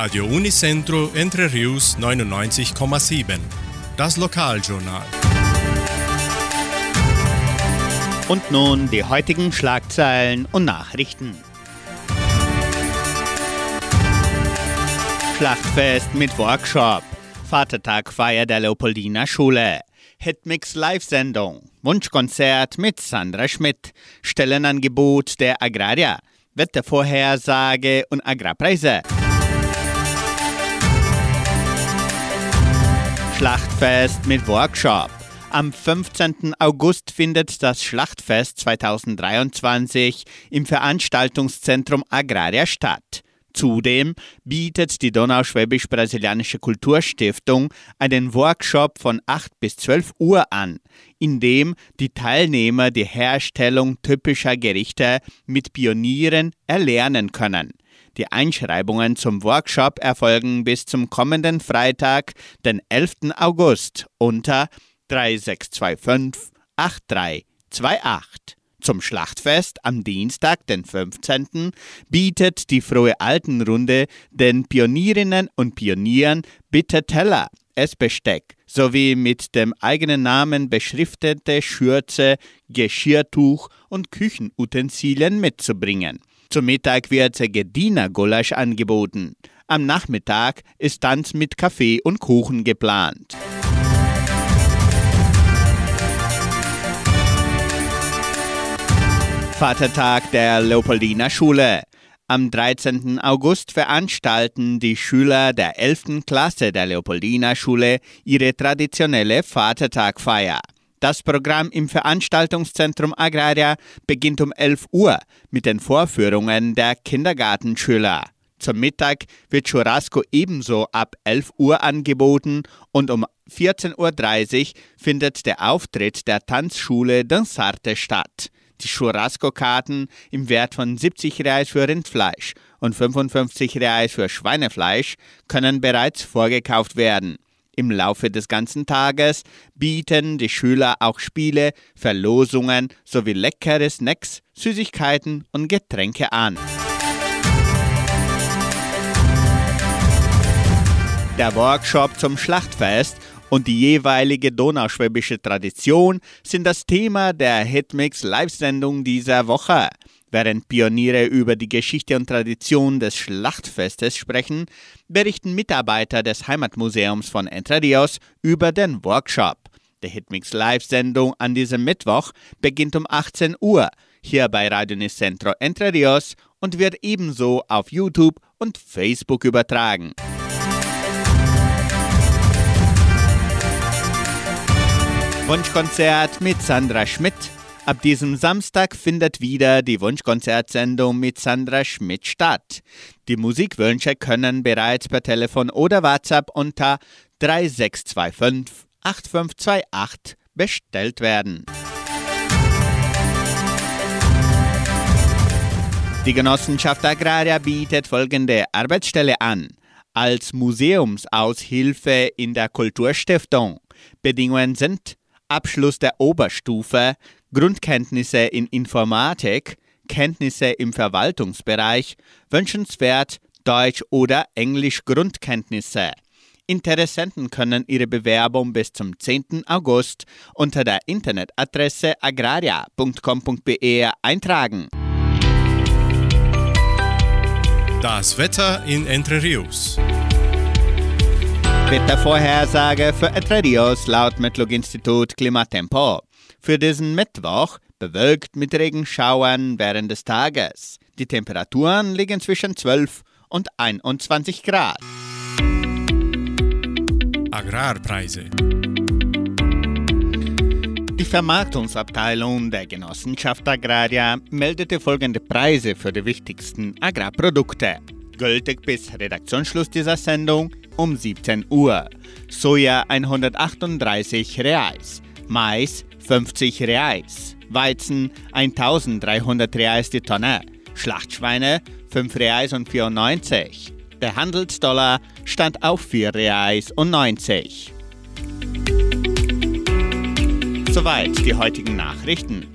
Radio Unicentro Entre Rius 99,7. Das Lokaljournal. Und nun die heutigen Schlagzeilen und Nachrichten. Schlachtfest mit Workshop. Vatertagfeier der Leopoldina Schule. Hitmix Live-Sendung. Wunschkonzert mit Sandra Schmidt. Stellenangebot der Agraria. Wettervorhersage und Agrarpreise. Schlachtfest mit Workshop. Am 15. August findet das Schlachtfest 2023 im Veranstaltungszentrum Agraria statt. Zudem bietet die Donauschwäbisch-Brasilianische Kulturstiftung einen Workshop von 8 bis 12 Uhr an, in dem die Teilnehmer die Herstellung typischer Gerichte mit Pionieren erlernen können. Die Einschreibungen zum Workshop erfolgen bis zum kommenden Freitag, den 11. August unter 3625 8328. Zum Schlachtfest am Dienstag, den 15., bietet die Frohe Altenrunde den Pionierinnen und Pionieren bitte Teller, Essbesteck sowie mit dem eigenen Namen beschriftete Schürze, Geschirrtuch und Küchenutensilien mitzubringen. Zum Mittag wird Gedina-Gulasch angeboten. Am Nachmittag ist Tanz mit Kaffee und Kuchen geplant. Vatertag der Leopoldina Schule. Am 13. August veranstalten die Schüler der 11. Klasse der Leopoldina Schule ihre traditionelle Vatertagfeier. Das Programm im Veranstaltungszentrum Agraria beginnt um 11 Uhr mit den Vorführungen der Kindergartenschüler. Zum Mittag wird Churrasco ebenso ab 11 Uhr angeboten und um 14.30 Uhr findet der Auftritt der Tanzschule Dansarte statt. Die Churrasco-Karten im Wert von 70 Reais für Rindfleisch und 55 Reais für Schweinefleisch können bereits vorgekauft werden. Im Laufe des ganzen Tages bieten die Schüler auch Spiele, Verlosungen sowie leckere Snacks, Süßigkeiten und Getränke an. Der Workshop zum Schlachtfest und die jeweilige donauschwäbische Tradition sind das Thema der Hitmix Live-Sendung dieser Woche. Während Pioniere über die Geschichte und Tradition des Schlachtfestes sprechen, berichten Mitarbeiter des Heimatmuseums von Entre Rios über den Workshop. Die Hitmix Live-Sendung an diesem Mittwoch beginnt um 18 Uhr hier bei Radio Nicentro Entre Rios und wird ebenso auf YouTube und Facebook übertragen. Wunschkonzert mit Sandra Schmidt. Ab diesem Samstag findet wieder die Wunschkonzertsendung mit Sandra Schmidt statt. Die Musikwünsche können bereits per Telefon oder WhatsApp unter 3625 8528 bestellt werden. Die Genossenschaft Agraria bietet folgende Arbeitsstelle an. Als Museumsaushilfe in der Kulturstiftung. Bedingungen sind Abschluss der Oberstufe, Grundkenntnisse in Informatik, Kenntnisse im Verwaltungsbereich, wünschenswert Deutsch oder Englisch Grundkenntnisse. Interessenten können ihre Bewerbung bis zum 10. August unter der Internetadresse agraria.com.br eintragen. Das Wetter in Entre Rios. Wettervorhersage für Entre Rios laut Metlog-Institut Klimatempo. Für diesen Mittwoch bewölkt mit Regenschauern während des Tages. Die Temperaturen liegen zwischen 12 und 21 Grad. Agrarpreise. Die Vermarktungsabteilung der Genossenschaft Agraria meldete folgende Preise für die wichtigsten Agrarprodukte. Gültig bis Redaktionsschluss dieser Sendung um 17 Uhr. Soja 138 Reais, Mais 50 Reais, Weizen 1300 Reais die Tonne, Schlachtschweine 5 Reais und 94. Der Handelsdollar stand auf 4 Reais und 90. Soweit die heutigen Nachrichten.